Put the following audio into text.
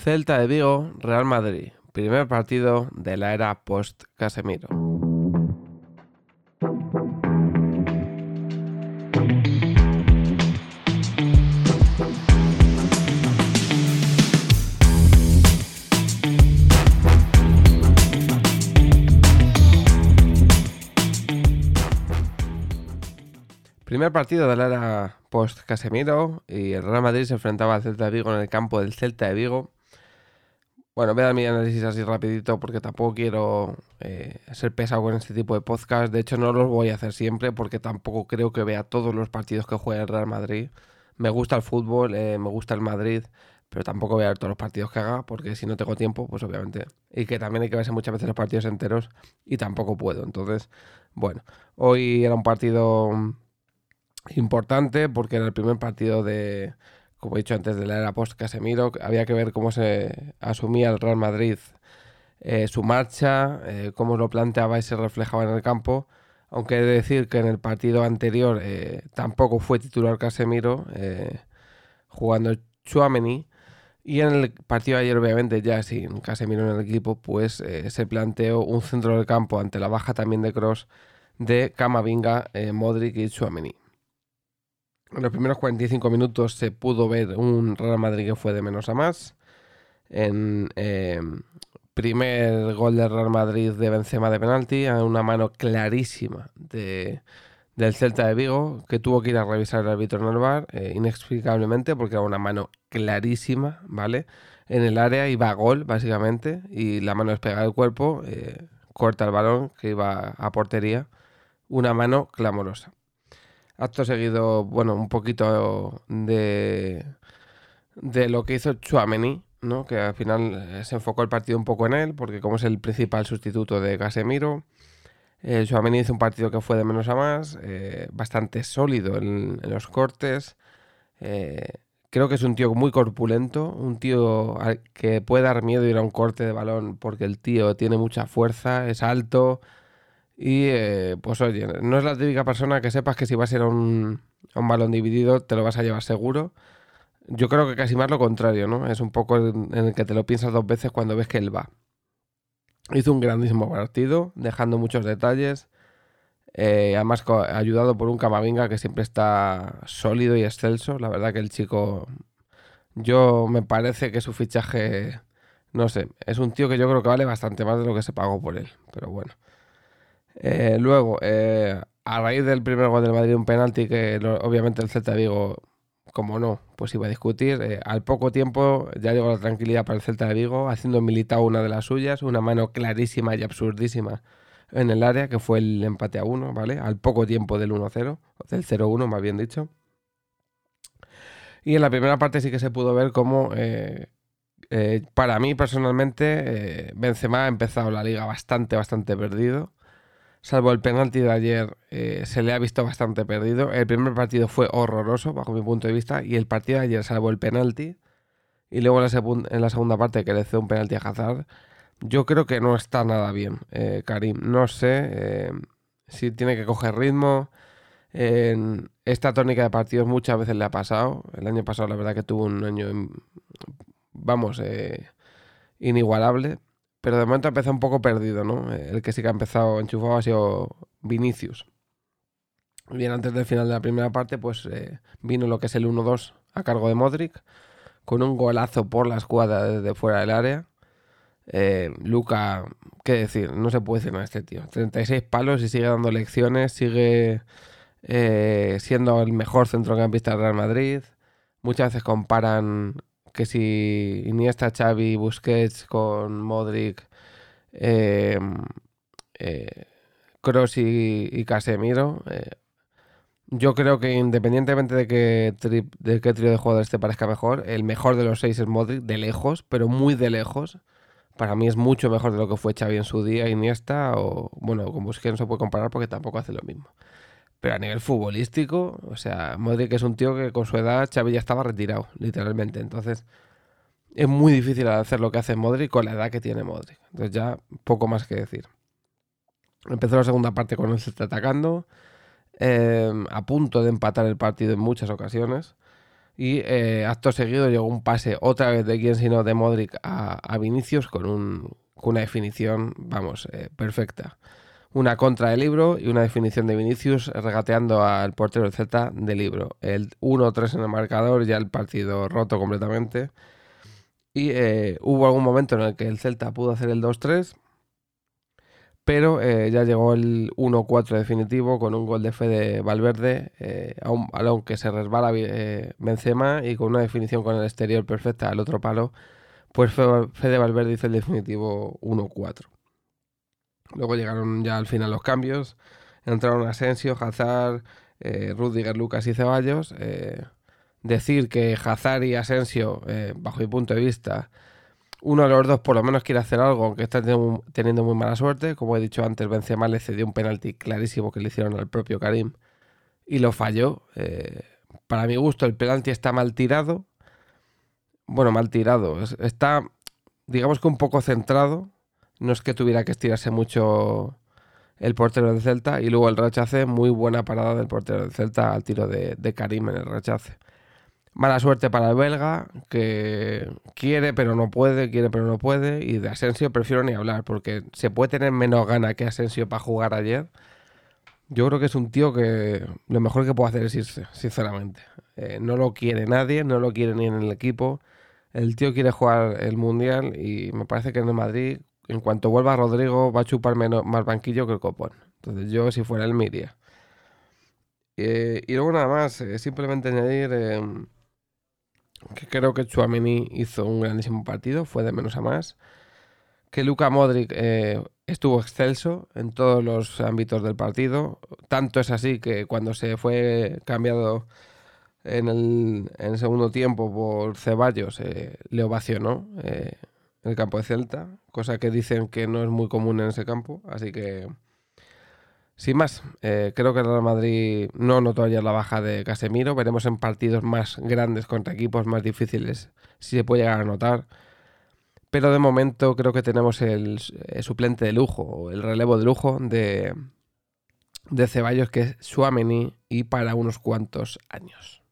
Celta de Vigo, Real Madrid. Primer partido de la era post-Casemiro. Primer partido de la era post-Casemiro y el Real Madrid se enfrentaba al Celta de Vigo en el campo del Celta de Vigo. Bueno, voy a dar mi análisis así rapidito porque tampoco quiero eh, ser pesado con este tipo de podcast. De hecho, no los voy a hacer siempre porque tampoco creo que vea todos los partidos que juega el Real Madrid. Me gusta el fútbol, eh, me gusta el Madrid, pero tampoco voy a ver todos los partidos que haga porque si no tengo tiempo, pues obviamente. Y que también hay que verse muchas veces los partidos enteros y tampoco puedo. Entonces, bueno, hoy era un partido importante porque era el primer partido de como he dicho antes de la era post Casemiro, había que ver cómo se asumía el Real Madrid eh, su marcha, eh, cómo lo planteaba y se reflejaba en el campo. Aunque he de decir que en el partido anterior eh, tampoco fue titular Casemiro, jugando Chuameni. Y en el partido de ayer, obviamente, ya sin Casemiro en el equipo, pues se planteó un centro del campo ante la baja también de Cross de Camavinga, Modric y Chuameni. En los primeros 45 minutos se pudo ver un Real Madrid que fue de menos a más. En eh, primer gol del Real Madrid de Benzema de penalti, a una mano clarísima de, del Celta de Vigo, que tuvo que ir a revisar el árbitro en eh, inexplicablemente, porque era una mano clarísima, ¿vale? En el área iba a gol, básicamente, y la mano despegada del cuerpo, eh, corta el balón que iba a portería. Una mano clamorosa. Acto seguido, bueno, un poquito de, de lo que hizo Chuameni, ¿no? que al final eh, se enfocó el partido un poco en él, porque como es el principal sustituto de Casemiro, eh, Chuameni hizo un partido que fue de menos a más, eh, bastante sólido en, los cortes. creo que es un tío muy corpulento, un tío que puede dar miedo ir a un corte de balón porque el tío tiene mucha fuerza, es alto, y eh, pues oye, no es la típica persona que sepas que si vas a ir a un, balón dividido te lo vas a llevar seguro. Yo creo que casi más lo contrario, ¿no? Es un poco en, el que te lo piensas dos veces cuando ves que él va. Hizo un grandísimo partido, dejando muchos detalles. Eh, además, ayudado por un Camavinga que siempre está sólido y excelso. La verdad que el chico, yo me parece que su fichaje, no sé, es un tío que yo creo que vale bastante más de lo que se pagó por él. Pero bueno. Eh, luego, eh, a raíz del primer gol del Madrid, un penalti que obviamente el Celta de Vigo, como no, pues iba a discutir. Eh, al poco tiempo ya llegó la tranquilidad para el Celta de Vigo, haciendo militado una de las suyas, una mano clarísima y absurdísima en el área, que fue el empate a uno, ¿vale? Al poco tiempo del 1-0, del 0-1 más bien dicho. Y en la primera parte sí que se pudo ver cómo, para mí personalmente, Benzema ha empezado la liga bastante, bastante perdido salvo el penalti de ayer, eh, se le ha visto bastante perdido. El primer partido fue horroroso, bajo mi punto de vista, y el partido de ayer, salvo el penalti, y luego en la, segunda parte que le hizo un penalti a Hazard, yo creo que no está nada bien, eh, Karim. No sé eh, si tiene que coger ritmo. En esta tónica de partidos muchas veces le ha pasado. El año pasado, la verdad, que tuvo un año, vamos, inigualable pero de momento ha empezado un poco perdido, ¿no? El que sí que ha empezado enchufado ha sido Vinicius. Bien, antes del final de la primera parte, pues eh, vino lo que es el 1-2 a cargo de Modric, con un golazo por la escuadra desde fuera del área. Eh, Luca, qué decir, no se puede decir nada de este tío. 36 palos y sigue dando lecciones, sigue eh, siendo el mejor centrocampista del Real Madrid. Muchas veces comparan que si Iniesta, Xavi, Busquets con Modric, eh, eh y, Casemiro, eh, yo creo que independientemente de que, de qué trío de jugadores te parezca mejor, el mejor de los seis es Modric, de lejos, pero muy de lejos. Para mí es mucho mejor de lo que fue Xavi en su día, Iniesta, o bueno, con Busquets no se puede comparar porque tampoco hace lo mismo. Pero a nivel futbolístico, o sea, Modric es un tío que con su edad Xavi ya estaba retirado, literalmente. Entonces, es muy difícil hacer lo que hace Modric con la edad que tiene Modric. Entonces, ya poco más que decir. Empezó la segunda parte con se está atacando, eh, a punto de empatar el partido en muchas ocasiones. Y eh, acto seguido llegó un pase otra vez de quien sino de Modric a, Vinicius con, un, una definición, vamos, eh, perfecta. Una contra de libro y una definición de Vinicius regateando al portero del Z de libro. El 1-3 en el marcador, ya el partido roto completamente. Y eh, hubo algún momento en el que el Celta pudo hacer el 2-3 pero eh, ya llegó el 1-4 definitivo con un gol de Fede Valverde eh, a un balón que se resbala eh, Benzema y con una definición con el exterior perfecta al otro palo, pues Fede Valverde hizo el definitivo 1-4. Luego llegaron ya al final los cambios, entraron Asensio, Hazard, Rudiger, Lucas y Ceballos. decir que Hazard y Asensio, bajo mi punto de vista, uno de los dos por lo menos quiere hacer algo, aunque está teniendo muy mala suerte. Como he dicho antes, Benzema le cedió un penalti clarísimo que le hicieron al propio Karim y lo falló. Eh, para mi gusto, el penalti está mal tirado. Bueno, mal tirado. Está, digamos que un poco centrado. No es que tuviera que estirarse mucho el portero del Celta. Y luego el rechace, muy buena parada del portero del Celta al tiro de, de Karim en el rechace. Mala suerte para el belga, que quiere pero no puede, quiere pero no puede. Y de Asensio prefiero ni hablar, porque se puede tener menos gana que Asensio para jugar ayer. Yo creo que es un tío que lo mejor que puede hacer es irse, sinceramente. Eh, no lo quiere nadie, no lo quiere ni en el equipo. El tío quiere jugar el Mundial y me parece que en el Madrid, en cuanto vuelva Rodrigo, va a chupar menos, más banquillo que el copón. Entonces yo, si fuera él, me iría. Eh, y luego nada más, eh, simplemente añadir em, que creo que Chuameni hizo un grandísimo partido, fue de menos a más. Que Luka Modric eh, estuvo excelso en todos los ámbitos del partido. Tanto es así que cuando se fue cambiado en el, segundo tiempo por Ceballos, le ovacionó en el campo de Celta, cosa que dicen que no es muy común en ese campo. Así que sin más, eh, creo que el Real Madrid no notó ayer la baja de Casemiro. Veremos en partidos más grandes contra equipos más difíciles si se puede llegar a notar. Pero de momento creo que tenemos el, suplente de lujo, el relevo de lujo de, de Ceballos, que es Suameni y para unos cuantos años.